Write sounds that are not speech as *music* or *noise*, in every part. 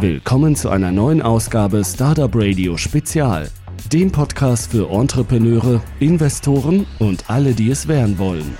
Willkommen zu einer neuen Ausgabe Startup Radio Spezial, dem Podcast für Entrepreneure, Investoren und alle, die es werden wollen.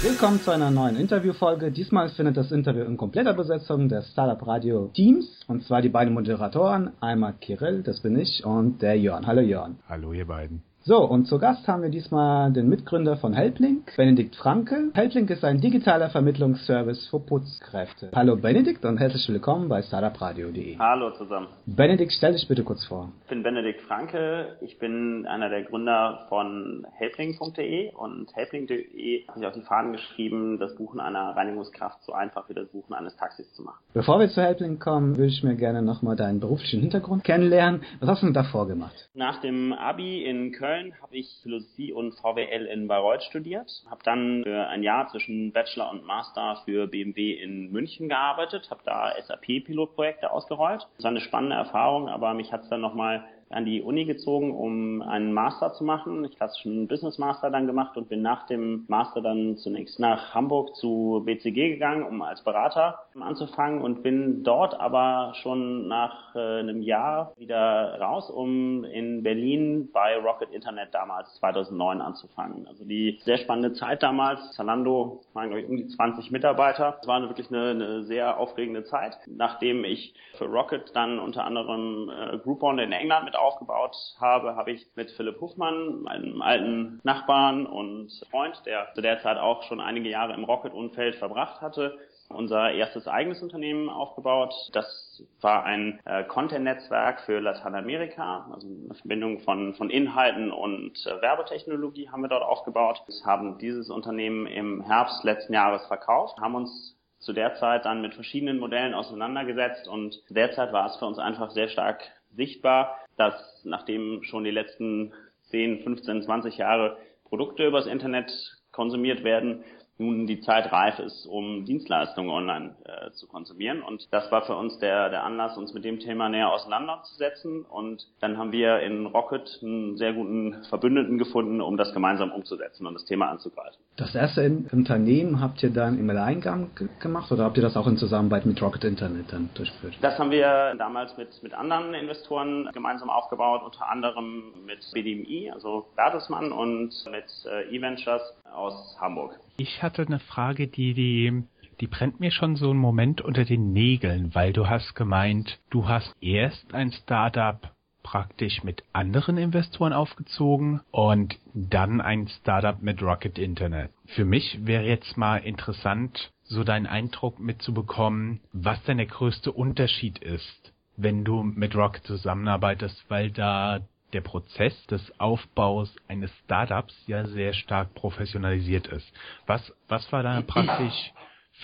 Willkommen zu einer neuen Interviewfolge. Diesmal findet das Interview in kompletter Besetzung der Startup Radio Teams und zwar die beiden Moderatoren, einmal Kirill, das bin ich, und der Jörn. Hallo Jörn. Hallo ihr beiden. So, und zu Gast haben wir diesmal den Mitgründer von Helplink, Benedikt Franke. Helplink ist ein digitaler Vermittlungsservice für Putzkräfte. Hallo Benedikt und herzlich willkommen bei startupradio.de. Hallo zusammen. Benedikt, stell dich bitte kurz vor. Ich bin Benedikt Franke, ich bin einer der Gründer von helplink.de und helplink.de hat sich auf die Fahnen geschrieben, das Buchen einer Reinigungskraft so einfach wie das Buchen eines Taxis zu machen. Bevor wir zu Helplink kommen, würde ich mir gerne nochmal deinen beruflichen Hintergrund kennenlernen. Was hast du denn davor gemacht? Nach dem Abi in Köln Köln habe ich Philosophie und VWL in Bayreuth studiert, habe dann für ein Jahr zwischen Bachelor und Master für BMW in München gearbeitet, habe da SAP-Pilotprojekte ausgerollt. Das war eine spannende Erfahrung, aber mich hat es dann nochmal an die Uni gezogen, um einen Master zu machen. Ich habe schon einen Business Master dann gemacht und bin nach dem Master dann zunächst nach Hamburg zu BCG gegangen, um als Berater anzufangen und bin dort aber schon nach äh, einem Jahr wieder raus, um in Berlin bei Rocket Internet damals 2009 anzufangen. Also die sehr spannende Zeit damals. Zalando waren glaube ich um die 20 Mitarbeiter. Es war wirklich eine, eine sehr aufregende Zeit, nachdem ich für Rocket dann unter anderem äh, Groupon in England mit aufgebaut habe, habe ich mit Philipp Hufmann, meinem alten Nachbarn und Freund, der zu der Zeit auch schon einige Jahre im Rocket-Umfeld verbracht hatte, unser erstes eigenes Unternehmen aufgebaut. Das war ein äh, Content-Netzwerk für Lateinamerika, also eine Verbindung von, von Inhalten und äh, Werbetechnologie haben wir dort aufgebaut. Wir haben dieses Unternehmen im Herbst letzten Jahres verkauft, haben uns zu der Zeit dann mit verschiedenen Modellen auseinandergesetzt und derzeit war es für uns einfach sehr stark sichtbar, dass nachdem schon die letzten 10, 15, 20 Jahre Produkte übers Internet konsumiert werden, nun die Zeit reif ist, um Dienstleistungen online äh, zu konsumieren. Und das war für uns der, der Anlass, uns mit dem Thema näher auseinanderzusetzen. Und dann haben wir in Rocket einen sehr guten Verbündeten gefunden, um das gemeinsam umzusetzen und das Thema anzugreifen. Das erste Unternehmen habt ihr dann im Alleingang gemacht oder habt ihr das auch in Zusammenarbeit mit Rocket Internet dann durchgeführt? Das haben wir damals mit, mit anderen Investoren gemeinsam aufgebaut, unter anderem mit BDMI, also Bertelsmann und mit äh, eVentures aus Hamburg. Ich hatte eine Frage, die, die, die brennt mir schon so einen Moment unter den Nägeln, weil du hast gemeint, du hast erst ein Startup praktisch mit anderen Investoren aufgezogen und dann ein Startup mit Rocket Internet. Für mich wäre jetzt mal interessant, so deinen Eindruck mitzubekommen, was denn der größte Unterschied ist, wenn du mit Rocket zusammenarbeitest, weil da der Prozess des Aufbaus eines Startups ja sehr stark professionalisiert ist. Was, was war da praktisch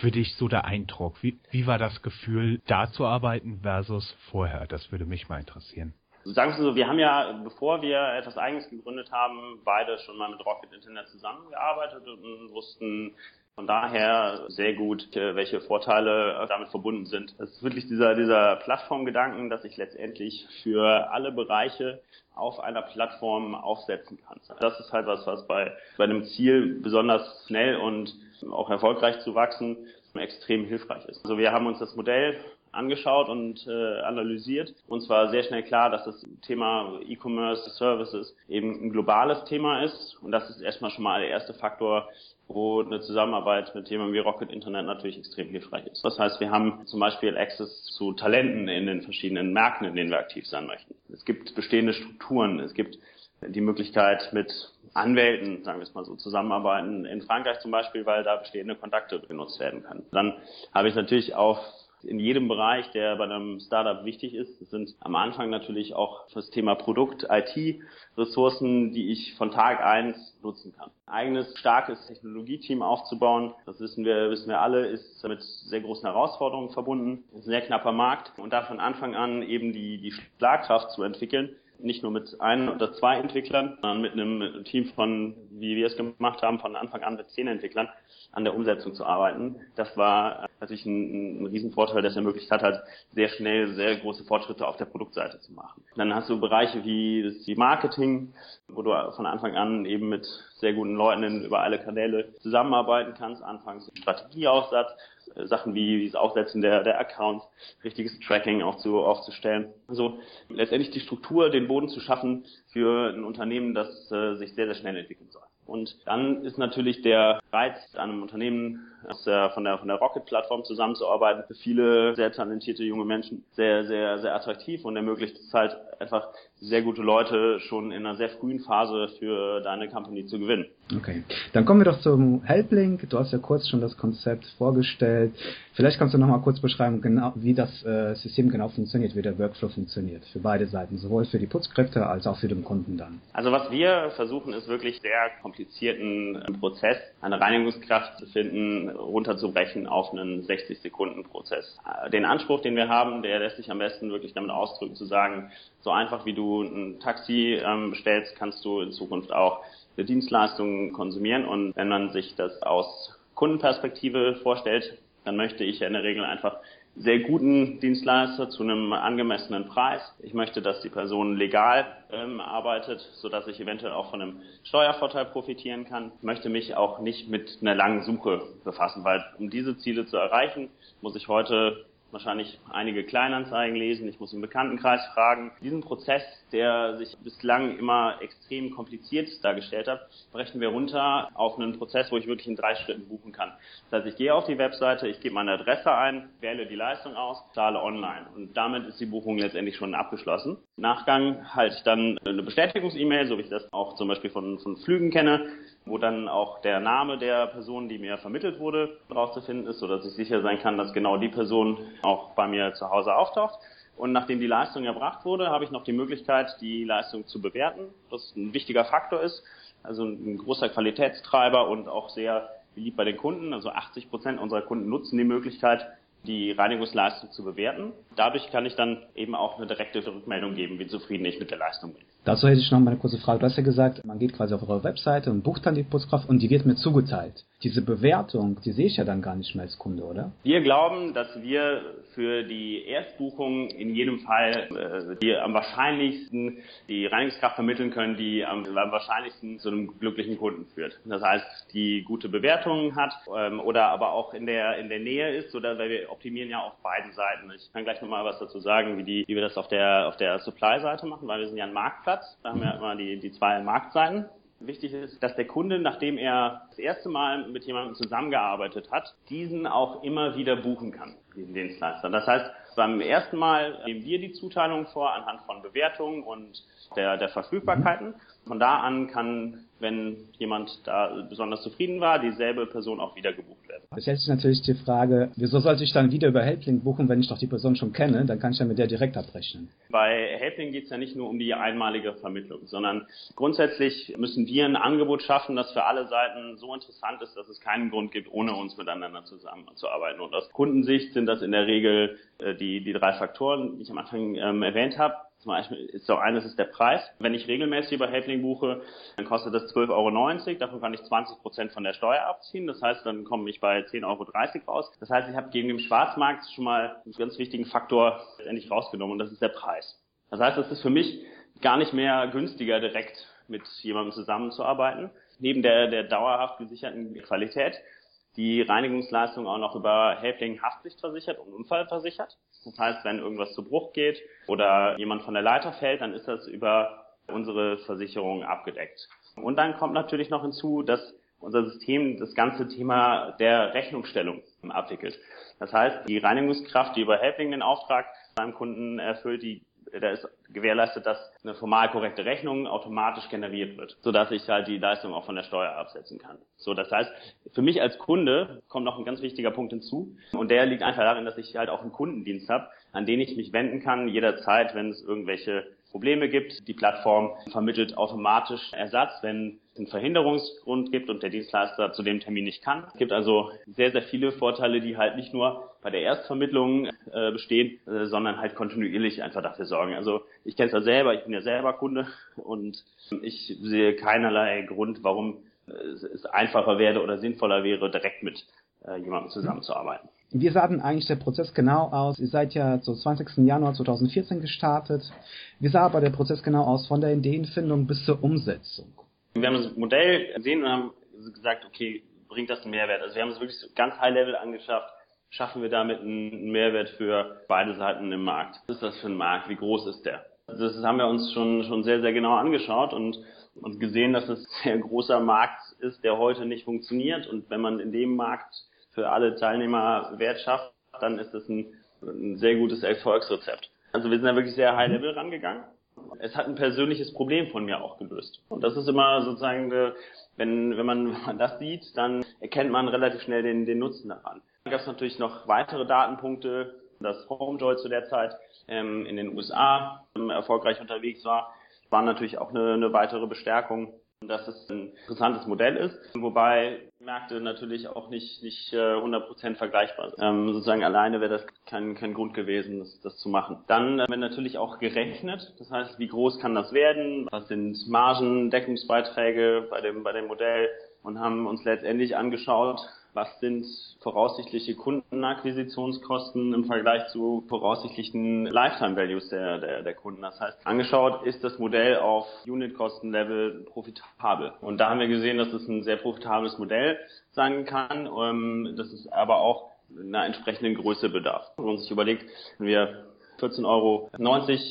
für dich so der Eindruck? Wie, wie war das Gefühl, da zu arbeiten versus vorher? Das würde mich mal interessieren. Sagen wir so, wir haben ja, bevor wir etwas Eigenes gegründet haben, beide schon mal mit Rocket Internet zusammengearbeitet und wussten, von daher sehr gut, äh, welche Vorteile äh, damit verbunden sind. Es ist wirklich dieser, dieser Plattformgedanken, dass ich letztendlich für alle Bereiche auf einer Plattform aufsetzen kann. Das ist halt was, was bei, bei einem Ziel besonders schnell und auch erfolgreich zu wachsen extrem hilfreich ist. Also wir haben uns das Modell angeschaut und äh, analysiert. Uns war sehr schnell klar, dass das Thema E-Commerce Services eben ein globales Thema ist. Und das ist erstmal schon mal der erste Faktor, wo eine Zusammenarbeit mit Themen wie Rocket Internet natürlich extrem hilfreich ist. Das heißt, wir haben zum Beispiel Access zu Talenten in den verschiedenen Märkten, in denen wir aktiv sein möchten. Es gibt bestehende Strukturen, es gibt die Möglichkeit mit Anwälten, sagen wir es mal so, zusammenarbeiten. In Frankreich zum Beispiel, weil da bestehende Kontakte genutzt werden können. Dann habe ich natürlich auch in jedem Bereich, der bei einem Startup wichtig ist. Das sind am Anfang natürlich auch das Thema Produkt, IT, Ressourcen, die ich von Tag eins nutzen kann. Ein eigenes starkes Technologieteam aufzubauen, das wissen wir, wissen wir alle, ist mit sehr großen Herausforderungen verbunden. Ein sehr knapper Markt und da von Anfang an eben die, die Schlagkraft zu entwickeln, nicht nur mit ein oder zwei Entwicklern, sondern mit einem Team von, wie wir es gemacht haben, von Anfang an mit zehn Entwicklern an der Umsetzung zu arbeiten. Das war natürlich ein, ein Riesenvorteil, es ermöglicht hat, halt sehr schnell sehr große Fortschritte auf der Produktseite zu machen. Dann hast du Bereiche wie das die Marketing, wo du von Anfang an eben mit sehr guten Leuten über alle Kanäle zusammenarbeiten kannst, anfangs Strategieaufsatz, äh, Sachen wie, wie das Aufsetzen der, der Accounts, richtiges Tracking auch zu, aufzustellen. Also letztendlich die Struktur, den Boden zu schaffen für ein Unternehmen, das äh, sich sehr, sehr schnell entwickeln soll. Und dann ist natürlich der Reiz, an einem Unternehmen aus der, von der, von der Rocket-Plattform zusammenzuarbeiten, für viele sehr talentierte junge Menschen sehr, sehr, sehr attraktiv und ermöglicht es halt einfach sehr gute Leute schon in einer sehr frühen Phase für deine Company zu gewinnen. Okay, dann kommen wir doch zum Helplink. Du hast ja kurz schon das Konzept vorgestellt. Vielleicht kannst du noch mal kurz beschreiben, genau, wie das äh, System genau funktioniert, wie der Workflow funktioniert für beide Seiten, sowohl für die Putzkräfte als auch für den Kunden dann. Also was wir versuchen, ist wirklich sehr komplizierten Prozess, eine Reinigungskraft zu finden, runterzubrechen auf einen 60 Sekunden Prozess. Äh, den Anspruch, den wir haben, der lässt sich am besten wirklich damit ausdrücken, zu sagen, so einfach wie du ein Taxi ähm, bestellst, kannst du in Zukunft auch Dienstleistungen konsumieren. Und wenn man sich das aus Kundenperspektive vorstellt, dann möchte ich ja in der Regel einfach sehr guten Dienstleister zu einem angemessenen Preis. Ich möchte, dass die Person legal ähm, arbeitet, so dass ich eventuell auch von einem Steuervorteil profitieren kann. Ich möchte mich auch nicht mit einer langen Suche befassen, weil um diese Ziele zu erreichen, muss ich heute wahrscheinlich einige Kleinanzeigen lesen, ich muss im Bekanntenkreis fragen. Diesen Prozess, der sich bislang immer extrem kompliziert dargestellt hat, brechen wir runter auf einen Prozess, wo ich wirklich in drei Schritten buchen kann. Das heißt, ich gehe auf die Webseite, ich gebe meine Adresse ein, wähle die Leistung aus, zahle online und damit ist die Buchung letztendlich schon abgeschlossen. Nachgang halte ich dann eine Bestätigungs-E-Mail, so wie ich das auch zum Beispiel von, von Flügen kenne, wo dann auch der Name der Person, die mir vermittelt wurde, drauf zu finden ist, sodass ich sicher sein kann, dass genau die Person auch bei mir zu Hause auftaucht. Und nachdem die Leistung erbracht wurde, habe ich noch die Möglichkeit, die Leistung zu bewerten, was ein wichtiger Faktor ist. Also ein großer Qualitätstreiber und auch sehr beliebt bei den Kunden. Also 80 Prozent unserer Kunden nutzen die Möglichkeit, die Reinigungsleistung zu bewerten. Dadurch kann ich dann eben auch eine direkte Rückmeldung geben, wie zufrieden ich mit der Leistung bin. Dazu hätte ich noch mal eine kurze Frage. Du hast ja gesagt, man geht quasi auf eure Webseite und bucht dann die Putzkraft und die wird mir zugeteilt. Diese Bewertung, die sehe ich ja dann gar nicht mehr als Kunde, oder? Wir glauben, dass wir für die Erstbuchung in jedem Fall äh, die am wahrscheinlichsten die Reinigungskraft vermitteln können, die am, am wahrscheinlichsten zu einem glücklichen Kunden führt. Das heißt, die gute Bewertungen hat ähm, oder aber auch in der in der Nähe ist oder weil wir optimieren ja auf beiden Seiten. Ich kann gleich nochmal was dazu sagen, wie die wie wir das auf der auf der Supply-Seite machen, weil wir sind ja ein Marktplatz Marktplatz. Da haben wir immer die, die zwei Marktseiten. Wichtig ist, dass der Kunde, nachdem er das erste Mal mit jemandem zusammengearbeitet hat, diesen auch immer wieder buchen kann, diesen Dienstleister. Das heißt, beim ersten Mal nehmen wir die Zuteilung vor anhand von Bewertungen und der, der Verfügbarkeiten. Von da an kann, wenn jemand da besonders zufrieden war, dieselbe Person auch wieder gebucht werden. Das stellt sich natürlich die Frage, wieso sollte ich dann wieder über Helpling buchen, wenn ich doch die Person schon kenne? Dann kann ich ja mit der direkt abrechnen. Bei Helpling geht es ja nicht nur um die einmalige Vermittlung, sondern grundsätzlich müssen wir ein Angebot schaffen, das für alle Seiten so interessant ist, dass es keinen Grund gibt, ohne uns miteinander zusammenzuarbeiten. Und aus Kundensicht sind das in der Regel äh, die, die drei Faktoren, die ich am Anfang ähm, erwähnt habe. Zum Beispiel ist so eines ist der Preis. Wenn ich regelmäßig über Helpling buche, dann kostet das 12,90 Euro. Davon kann ich 20 Prozent von der Steuer abziehen. Das heißt, dann komme ich bei 10,30 Euro raus. Das heißt, ich habe gegen den Schwarzmarkt schon mal einen ganz wichtigen Faktor endlich rausgenommen und das ist der Preis. Das heißt, es ist für mich gar nicht mehr günstiger, direkt mit jemandem zusammenzuarbeiten. Neben der, der dauerhaft gesicherten Qualität die Reinigungsleistung auch noch über Helpling Haftpflichtversichert und Unfallversichert. Das heißt, wenn irgendwas zu Bruch geht oder jemand von der Leiter fällt, dann ist das über unsere Versicherung abgedeckt. Und dann kommt natürlich noch hinzu, dass unser System das ganze Thema der Rechnungsstellung abwickelt. Das heißt, die Reinigungskraft, die über Helpling den Auftrag beim Kunden erfüllt, die da ist gewährleistet, dass eine formal korrekte Rechnung automatisch generiert wird, sodass ich halt die Leistung auch von der Steuer absetzen kann. So, das heißt, für mich als Kunde kommt noch ein ganz wichtiger Punkt hinzu und der liegt einfach darin, dass ich halt auch einen Kundendienst habe, an den ich mich wenden kann jederzeit, wenn es irgendwelche Probleme gibt. Die Plattform vermittelt automatisch Ersatz, wenn einen Verhinderungsgrund gibt und der Dienstleister zu dem Termin nicht kann. Es gibt also sehr, sehr viele Vorteile, die halt nicht nur bei der Erstvermittlung äh, bestehen, äh, sondern halt kontinuierlich einfach dafür sorgen. Also ich kenne es ja selber, ich bin ja selber Kunde und ich sehe keinerlei Grund, warum es einfacher wäre oder sinnvoller wäre, direkt mit äh, jemandem zusammenzuarbeiten. Wie sah denn eigentlich der Prozess genau aus? Ihr seid ja zum 20. Januar 2014 gestartet. Wie sah aber der Prozess genau aus von der Ideenfindung bis zur Umsetzung? Wir haben das Modell gesehen und haben gesagt, okay, bringt das einen Mehrwert? Also wir haben es wirklich so ganz High Level angeschafft. schaffen wir damit einen Mehrwert für beide Seiten im Markt. Was ist das für ein Markt? Wie groß ist der? Das haben wir uns schon, schon sehr, sehr genau angeschaut und, und gesehen, dass es *laughs* ein sehr großer Markt ist, der heute nicht funktioniert. Und wenn man in dem Markt für alle Teilnehmer Wert schafft, dann ist das ein, ein sehr gutes Erfolgsrezept. Also wir sind da wirklich sehr high level rangegangen. Es hat ein persönliches Problem von mir auch gelöst. Und das ist immer sozusagen, wenn, wenn, man, *laughs* wenn man das sieht, dann erkennt man relativ schnell den, den Nutzen daran. Dann gab es natürlich noch weitere Datenpunkte, dass Homejoy zu der Zeit ähm, in den USA ähm, erfolgreich unterwegs war, war natürlich auch eine, eine weitere Bestärkung dass es ein interessantes Modell ist, wobei Märkte natürlich auch nicht nicht äh, 100% vergleichbar sind. Ähm, sozusagen alleine wäre das kein, kein Grund gewesen, das, das zu machen. Dann äh, wird natürlich auch gerechnet, das heißt, wie groß kann das werden, was sind Margen, Deckungsbeiträge bei dem, bei dem Modell und haben uns letztendlich angeschaut, was sind voraussichtliche Kundenakquisitionskosten im Vergleich zu voraussichtlichen Lifetime Values der, der, der Kunden. Das heißt, angeschaut ist das Modell auf Unit-Kosten-Level profitabel. Und da haben wir gesehen, dass es ein sehr profitables Modell sein kann, ähm, dass es aber auch einer entsprechenden Größe bedarf. Und uns sich überlegt, wenn wir 14,90 Euro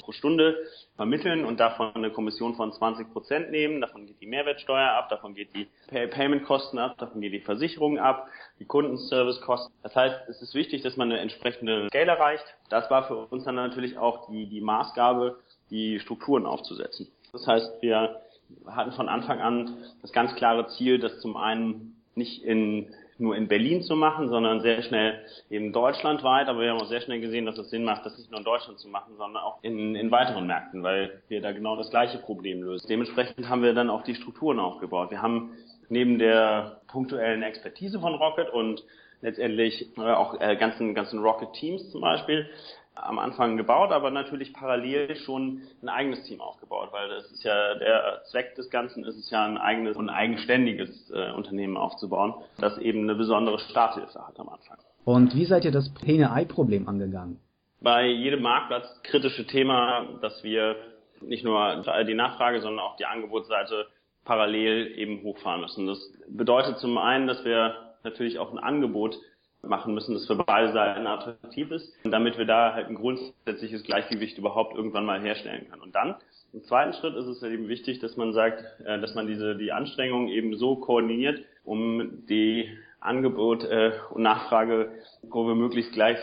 pro Stunde vermitteln und davon eine Kommission von 20 Prozent nehmen. Davon geht die Mehrwertsteuer ab, davon geht die Pay Payment-Kosten ab, davon geht die Versicherung ab, die Kundenservice-Kosten. Das heißt, es ist wichtig, dass man eine entsprechende Scale erreicht. Das war für uns dann natürlich auch die, die Maßgabe, die Strukturen aufzusetzen. Das heißt, wir hatten von Anfang an das ganz klare Ziel, dass zum einen nicht in nur in Berlin zu machen, sondern sehr schnell eben deutschlandweit. Aber wir haben auch sehr schnell gesehen, dass es Sinn macht, das nicht nur in Deutschland zu machen, sondern auch in, in weiteren Märkten, weil wir da genau das gleiche Problem lösen. Dementsprechend haben wir dann auch die Strukturen aufgebaut. Wir haben neben der punktuellen Expertise von Rocket und letztendlich äh, auch äh, ganzen, ganzen Rocket Teams zum Beispiel, am Anfang gebaut, aber natürlich parallel schon ein eigenes Team aufgebaut, weil das ist ja der Zweck des Ganzen ist es ja ein eigenes und eigenständiges äh, Unternehmen aufzubauen, das eben eine besondere Starthilfe hat am Anfang. Und wie seid ihr das Henne-Ei-Problem angegangen? Bei jedem Marktplatz kritische Thema, dass wir nicht nur die Nachfrage, sondern auch die Angebotsseite parallel eben hochfahren müssen. Das bedeutet zum einen, dass wir natürlich auch ein Angebot machen müssen, das für beide Seiten attraktiv ist, damit wir da halt ein grundsätzliches Gleichgewicht überhaupt irgendwann mal herstellen können. Und dann, im zweiten Schritt ist es eben wichtig, dass man sagt, äh, dass man diese, die Anstrengungen eben so koordiniert, um die Angebot äh, und Nachfragekurve möglichst gleich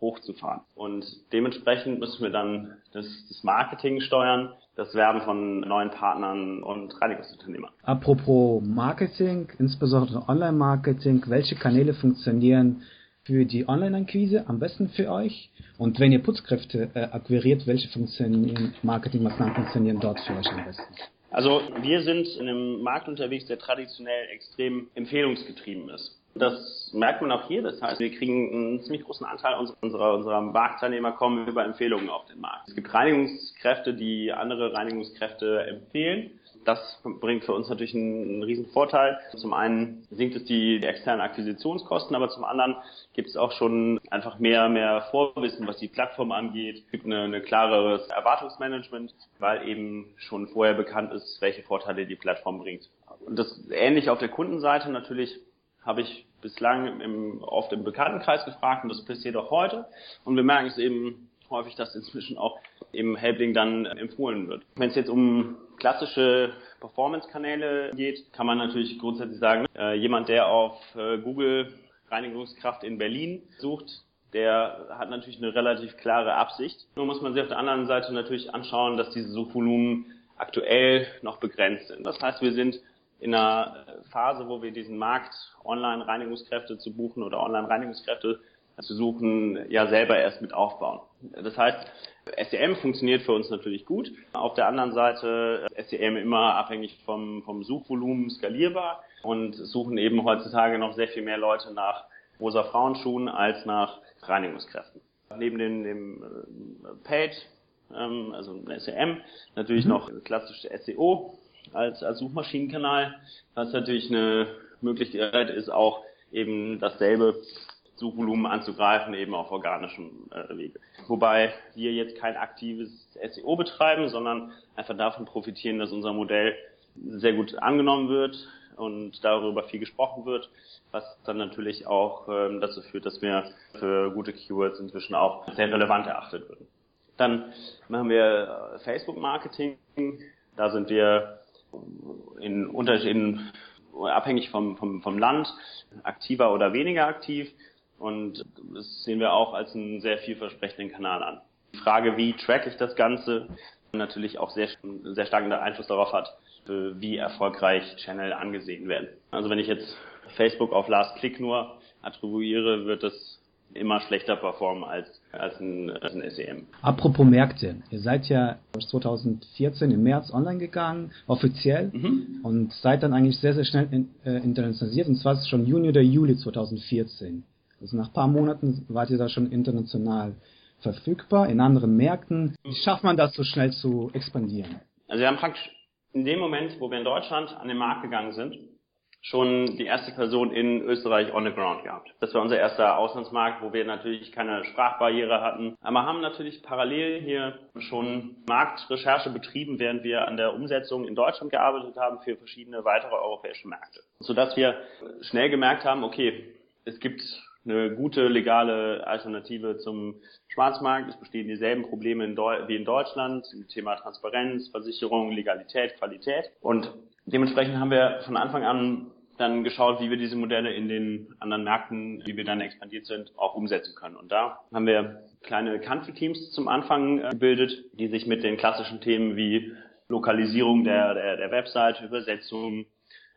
hochzufahren. Und dementsprechend müssen wir dann das, das Marketing steuern, das Werben von neuen Partnern und Reinigungsunternehmern. Apropos Marketing, insbesondere Online-Marketing, welche Kanäle funktionieren für die Online-Akquise am besten für euch? Und wenn ihr Putzkräfte äh, akquiriert, welche funktionieren, Marketingmaßnahmen funktionieren dort für euch am besten? Also wir sind in einem Markt unterwegs, der traditionell extrem empfehlungsgetrieben ist. Das merkt man auch hier. Das heißt, wir kriegen einen ziemlich großen Anteil unserer, unserer Marktteilnehmer kommen über Empfehlungen auf den Markt. Es gibt Reinigungskräfte, die andere Reinigungskräfte empfehlen. Das bringt für uns natürlich einen, riesen Vorteil. Zum einen sinkt es die externen Akquisitionskosten, aber zum anderen gibt es auch schon einfach mehr, mehr Vorwissen, was die Plattform angeht. Es gibt eine klareres Erwartungsmanagement, weil eben schon vorher bekannt ist, welche Vorteile die Plattform bringt. Und das ähnlich auf der Kundenseite natürlich habe ich bislang im, oft im Bekanntenkreis gefragt und das passiert auch heute. Und wir merken es eben häufig, dass inzwischen auch im Helpling dann empfohlen wird. Wenn es jetzt um klassische Performance-Kanäle geht, kann man natürlich grundsätzlich sagen, äh, jemand, der auf äh, Google Reinigungskraft in Berlin sucht, der hat natürlich eine relativ klare Absicht. Nur muss man sich auf der anderen Seite natürlich anschauen, dass diese Suchvolumen aktuell noch begrenzt sind. Das heißt, wir sind in einer Phase, wo wir diesen Markt Online-Reinigungskräfte zu buchen oder Online-Reinigungskräfte zu suchen, ja selber erst mit aufbauen. Das heißt, SEM funktioniert für uns natürlich gut. Auf der anderen Seite SEM immer abhängig vom, vom Suchvolumen skalierbar und suchen eben heutzutage noch sehr viel mehr Leute nach rosa Frauenschuhen als nach Reinigungskräften. Neben dem, dem äh, Paid, ähm, also SEM, natürlich mhm. noch klassische SEO, als, als Suchmaschinenkanal, was natürlich eine Möglichkeit ist, auch eben dasselbe Suchvolumen anzugreifen, eben auf organischem äh, Wege. Wobei wir jetzt kein aktives SEO betreiben, sondern einfach davon profitieren, dass unser Modell sehr gut angenommen wird und darüber viel gesprochen wird, was dann natürlich auch ähm, dazu führt, dass wir für gute Keywords inzwischen auch sehr relevant erachtet werden. Dann machen wir äh, Facebook-Marketing. Da sind wir in Unterschieden abhängig vom, vom, vom Land aktiver oder weniger aktiv. Und das sehen wir auch als einen sehr vielversprechenden Kanal an. Die Frage, wie track ich das Ganze, natürlich auch sehr, sehr starken Einfluss darauf hat, wie erfolgreich Channel angesehen werden. Also wenn ich jetzt Facebook auf Last Click nur attribuiere, wird das immer schlechter performen als, als, ein, als ein SEM. Apropos Märkte. Ihr seid ja 2014 im März online gegangen, offiziell, mhm. und seid dann eigentlich sehr, sehr schnell in, äh, internationalisiert. Und zwar ist es schon Juni oder Juli 2014. Also nach ein paar Monaten wart ihr da schon international verfügbar, in anderen Märkten. Wie schafft man das so schnell zu expandieren? Also wir haben praktisch in dem Moment, wo wir in Deutschland an den Markt gegangen sind, schon die erste Person in Österreich on the ground gehabt. Das war unser erster Auslandsmarkt, wo wir natürlich keine Sprachbarriere hatten. Aber haben natürlich parallel hier schon Marktrecherche betrieben, während wir an der Umsetzung in Deutschland gearbeitet haben für verschiedene weitere europäische Märkte. Sodass wir schnell gemerkt haben, okay, es gibt eine gute legale Alternative zum Schwarzmarkt. Es bestehen dieselben Probleme in wie in Deutschland im Thema Transparenz, Versicherung, Legalität, Qualität. Und dementsprechend haben wir von Anfang an dann geschaut, wie wir diese Modelle in den anderen Märkten, wie wir dann expandiert sind, auch umsetzen können. Und da haben wir kleine Country-Teams zum Anfang äh, gebildet, die sich mit den klassischen Themen wie Lokalisierung der, der, der Website, Übersetzung,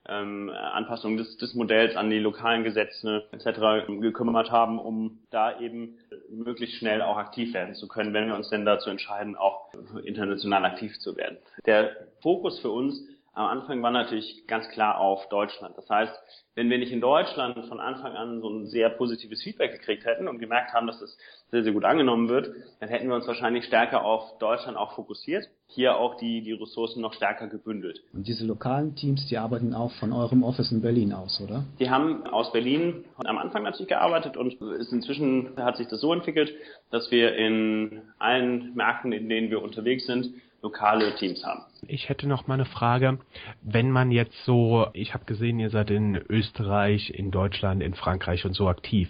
ähm, Anpassung des, des Modells an die lokalen Gesetze etc. gekümmert haben, um da eben möglichst schnell auch aktiv werden zu können, wenn wir uns denn dazu entscheiden, auch international aktiv zu werden. Der Fokus für uns am Anfang war natürlich ganz klar auf Deutschland. Das heißt, wenn wir nicht in Deutschland von Anfang an so ein sehr positives Feedback gekriegt hätten und gemerkt haben, dass es sehr, sehr gut angenommen wird, dann hätten wir uns wahrscheinlich stärker auf Deutschland auch fokussiert, hier auch die, die Ressourcen noch stärker gebündelt. Und diese lokalen Teams, die arbeiten auch von eurem Office in Berlin aus, oder? Die haben aus Berlin am Anfang natürlich gearbeitet und ist inzwischen hat sich das so entwickelt, dass wir in allen Märkten, in denen wir unterwegs sind, lokale Teams haben. Ich hätte noch mal eine Frage. Wenn man jetzt so, ich habe gesehen, ihr seid in Österreich, in Deutschland, in Frankreich und so aktiv.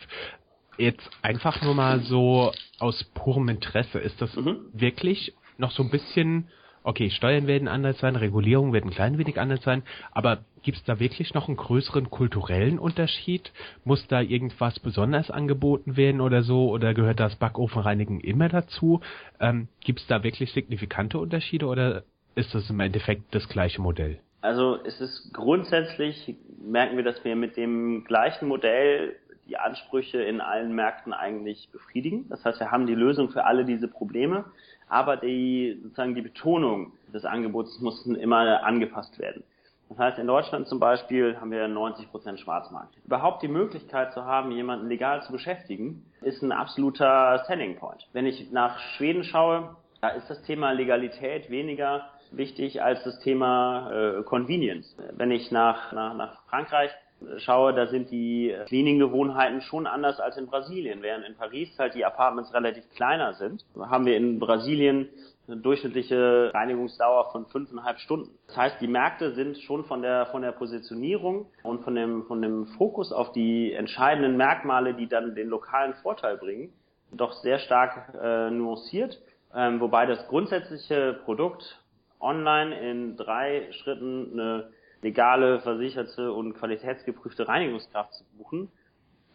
Jetzt einfach nur mal so aus purem Interesse, ist das mhm. wirklich noch so ein bisschen okay, Steuern werden anders sein, Regulierung wird ein klein wenig anders sein, aber gibt es da wirklich noch einen größeren kulturellen Unterschied? Muss da irgendwas besonders angeboten werden oder so? Oder gehört das Backofenreinigen immer dazu? Ähm, gibt es da wirklich signifikante Unterschiede oder ist das im Endeffekt das gleiche Modell? Also es ist grundsätzlich, merken wir, dass wir mit dem gleichen Modell die Ansprüche in allen Märkten eigentlich befriedigen. Das heißt, wir haben die Lösung für alle diese Probleme aber die, sozusagen die Betonung des Angebots muss immer angepasst werden. Das heißt, in Deutschland zum Beispiel haben wir 90% Schwarzmarkt. Überhaupt die Möglichkeit zu haben, jemanden legal zu beschäftigen, ist ein absoluter Selling Point. Wenn ich nach Schweden schaue, da ist das Thema Legalität weniger wichtig als das Thema äh, Convenience. Wenn ich nach, nach, nach Frankreich schaue, da sind die Cleaning-Gewohnheiten schon anders als in Brasilien. Während in Paris halt die Apartments relativ kleiner sind, haben wir in Brasilien eine durchschnittliche Reinigungsdauer von fünfeinhalb Stunden. Das heißt, die Märkte sind schon von der, von der Positionierung und von dem, von dem Fokus auf die entscheidenden Merkmale, die dann den lokalen Vorteil bringen, doch sehr stark äh, nuanciert, ähm, wobei das grundsätzliche Produkt online in drei Schritten eine legale, versicherte und qualitätsgeprüfte Reinigungskraft zu buchen,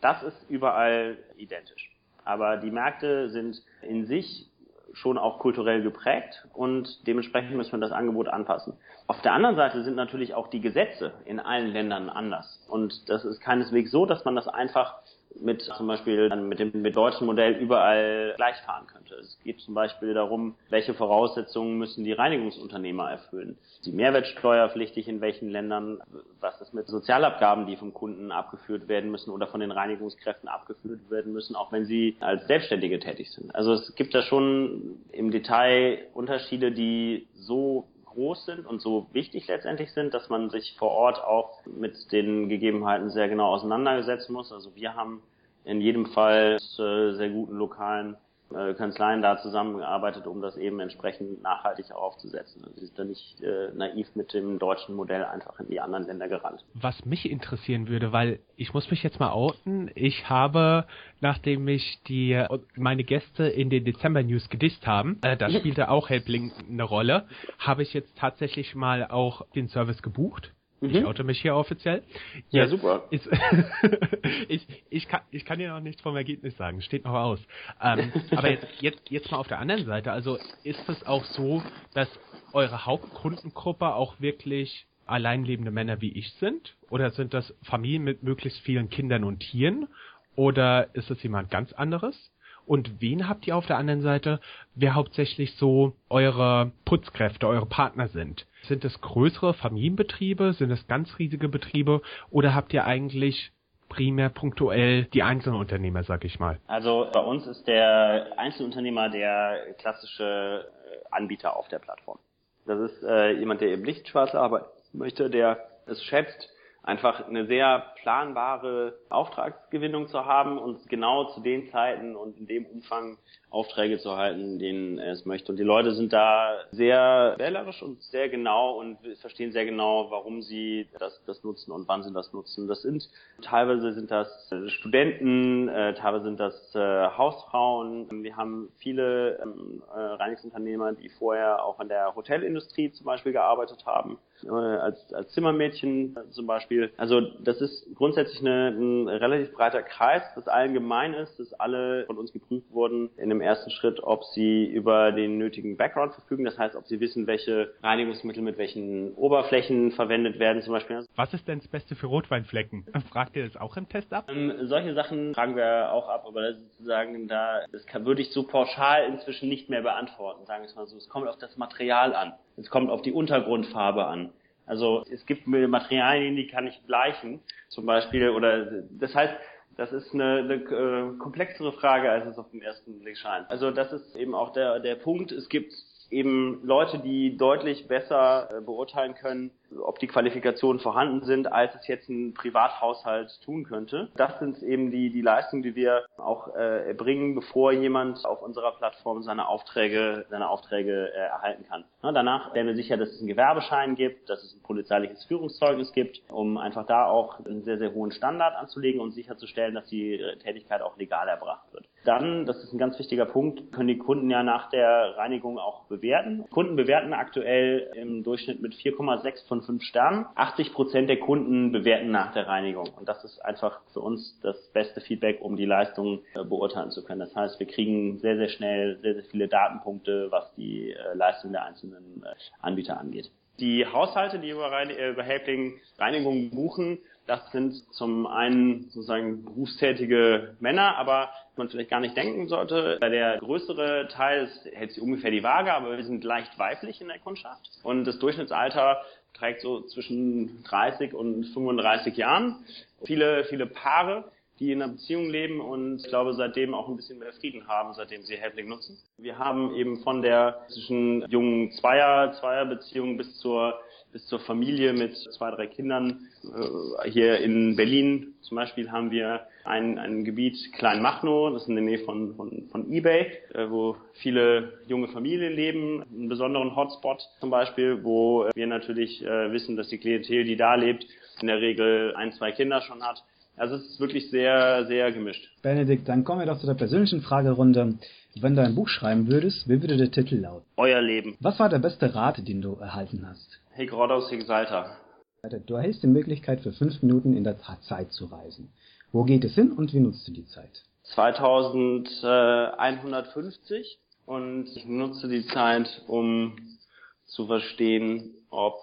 das ist überall identisch. Aber die Märkte sind in sich schon auch kulturell geprägt und dementsprechend müssen wir das Angebot anpassen. Auf der anderen Seite sind natürlich auch die Gesetze in allen Ländern anders. Und das ist keineswegs so, dass man das einfach mit zum Beispiel mit dem mit deutschen Modell überall gleich fahren könnte. Es geht zum Beispiel darum, welche Voraussetzungen müssen die Reinigungsunternehmer erfüllen. Die Mehrwertsteuerpflichtig in welchen Ländern, was ist mit Sozialabgaben, die vom Kunden abgeführt werden müssen oder von den Reinigungskräften abgeführt werden müssen, auch wenn sie als Selbstständige tätig sind. Also es gibt da schon im Detail Unterschiede, die so groß sind und so wichtig letztendlich sind, dass man sich vor Ort auch mit den Gegebenheiten sehr genau auseinandersetzen muss. Also wir haben in jedem Fall äh, sehr guten lokalen äh, Kanzleien da zusammengearbeitet, um das eben entsprechend nachhaltig aufzusetzen. Also sie sind da nicht äh, naiv mit dem deutschen Modell einfach in die anderen Länder gerannt. Was mich interessieren würde, weil ich muss mich jetzt mal outen, ich habe, nachdem mich die meine Gäste in den Dezember News gedisst haben, äh, da *laughs* spielte auch Helpling eine Rolle, habe ich jetzt tatsächlich mal auch den Service gebucht Mhm. Ich oute mich hier offiziell. Ja, ja super. Ist, *laughs* ich, ich, kann, ich kann dir noch nichts vom Ergebnis sagen, steht noch aus. Ähm, *laughs* aber jetzt, jetzt, jetzt mal auf der anderen Seite, also ist es auch so, dass eure Hauptkundengruppe auch wirklich alleinlebende Männer wie ich sind? Oder sind das Familien mit möglichst vielen Kindern und Tieren? Oder ist es jemand ganz anderes? Und wen habt ihr auf der anderen Seite, wer hauptsächlich so eure Putzkräfte, eure Partner sind? Sind es größere Familienbetriebe? Sind es ganz riesige Betriebe? Oder habt ihr eigentlich primär punktuell die Einzelunternehmer, sag ich mal? Also bei uns ist der Einzelunternehmer der klassische äh, Anbieter auf der Plattform. Das ist äh, jemand, der eben nicht schwarz arbeiten möchte, der es schätzt, einfach eine sehr planbare Auftragsgewinnung zu haben und genau zu den Zeiten und in dem Umfang Aufträge zu halten, denen es möchte. Und die Leute sind da sehr wählerisch und sehr genau und verstehen sehr genau, warum sie das, das nutzen und wann sie das nutzen. Das sind teilweise sind das Studenten, äh, teilweise sind das äh, Hausfrauen. Wir haben viele ähm, äh, Reinigungsunternehmer, die vorher auch in der Hotelindustrie zum Beispiel gearbeitet haben, äh, als, als Zimmermädchen zum Beispiel. Also das ist grundsätzlich eine, ein relativ breiter Kreis, das allen gemein ist, dass alle von uns geprüft wurden in dem ersten Schritt, ob sie über den nötigen Background verfügen. Das heißt, ob sie wissen, welche Reinigungsmittel mit welchen Oberflächen verwendet werden zum Beispiel. Was ist denn das Beste für Rotweinflecken? *laughs* Fragt ihr das auch im Test ab? Ähm, solche Sachen fragen wir auch ab, aber sozusagen da, das kann, würde ich so pauschal inzwischen nicht mehr beantworten, sagen wir es mal so. Es kommt auf das Material an. Es kommt auf die Untergrundfarbe an. Also es gibt Materialien, die kann ich gleichen, zum Beispiel, oder das heißt, das ist eine, eine äh, komplexere Frage, als es auf den ersten Blick scheint. Also das ist eben auch der, der Punkt. Es gibt eben Leute, die deutlich besser äh, beurteilen können, ob die Qualifikationen vorhanden sind, als es jetzt ein Privathaushalt tun könnte. Das sind eben die, die Leistungen, die wir auch äh, erbringen, bevor jemand auf unserer Plattform seine Aufträge, seine Aufträge äh, erhalten kann. Ja, danach stellen wir sicher, dass es einen Gewerbeschein gibt, dass es ein polizeiliches Führungszeugnis gibt, um einfach da auch einen sehr, sehr hohen Standard anzulegen und sicherzustellen, dass die Tätigkeit auch legal erbracht wird. Dann, das ist ein ganz wichtiger Punkt, können die Kunden ja nach der Reinigung auch bewerten. Kunden bewerten aktuell im Durchschnitt mit 4,6 von 5 Sternen. 80 Prozent der Kunden bewerten nach der Reinigung. Und das ist einfach für uns das beste Feedback, um die Leistung äh, beurteilen zu können. Das heißt, wir kriegen sehr, sehr schnell sehr, sehr viele Datenpunkte, was die äh, Leistung der einzelnen äh, Anbieter angeht. Die Haushalte, die über, Rein über Helpling Reinigung buchen, das sind zum einen sozusagen berufstätige Männer, aber man vielleicht gar nicht denken sollte. Der größere Teil hält sich ungefähr die Waage, aber wir sind leicht weiblich in der Kundschaft. Und das Durchschnittsalter trägt so zwischen 30 und 35 Jahren. Viele, viele Paare, die in einer Beziehung leben und ich glaube seitdem auch ein bisschen mehr Frieden haben, seitdem sie Helpling nutzen. Wir haben eben von der zwischen jungen Zweier, Zweierbeziehung bis zur bis zur Familie mit zwei, drei Kindern. Äh, hier in Berlin zum Beispiel haben wir ein, ein Gebiet Kleinmachnow, das ist in der Nähe von, von, von Ebay, äh, wo viele junge Familien leben, einen besonderen Hotspot zum Beispiel, wo wir natürlich äh, wissen, dass die Klientel, die da lebt, in der Regel ein, zwei Kinder schon hat. Also es ist wirklich sehr, sehr gemischt. Benedikt, dann kommen wir doch zu der persönlichen Fragerunde. Wenn du ein Buch schreiben würdest, wie würde der Titel lauten? Euer Leben. Was war der beste Rat, den du erhalten hast? Hey Grodaus Exalta. Du erhältst die Möglichkeit, für fünf Minuten in der Zeit zu reisen. Wo geht es hin und wie nutzt du die Zeit? 2150 und ich nutze die Zeit, um zu verstehen, ob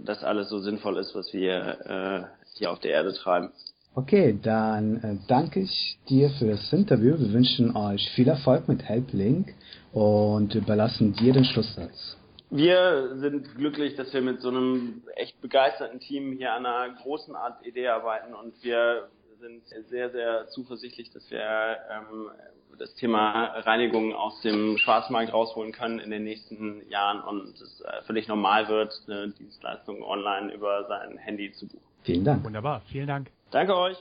das alles so sinnvoll ist, was wir äh, hier auf der Erde treiben. Okay, dann äh, danke ich dir für das Interview. Wir wünschen euch viel Erfolg mit Helplink und überlassen dir den Schlusssatz. Wir sind glücklich, dass wir mit so einem echt begeisterten Team hier an einer großen Art Idee arbeiten und wir sind sehr, sehr zuversichtlich, dass wir ähm, das Thema Reinigung aus dem Schwarzmarkt rausholen können in den nächsten Jahren und es äh, völlig normal wird, eine Dienstleistung online über sein Handy zu buchen. Vielen Dank. Wunderbar, vielen Dank. Danke euch.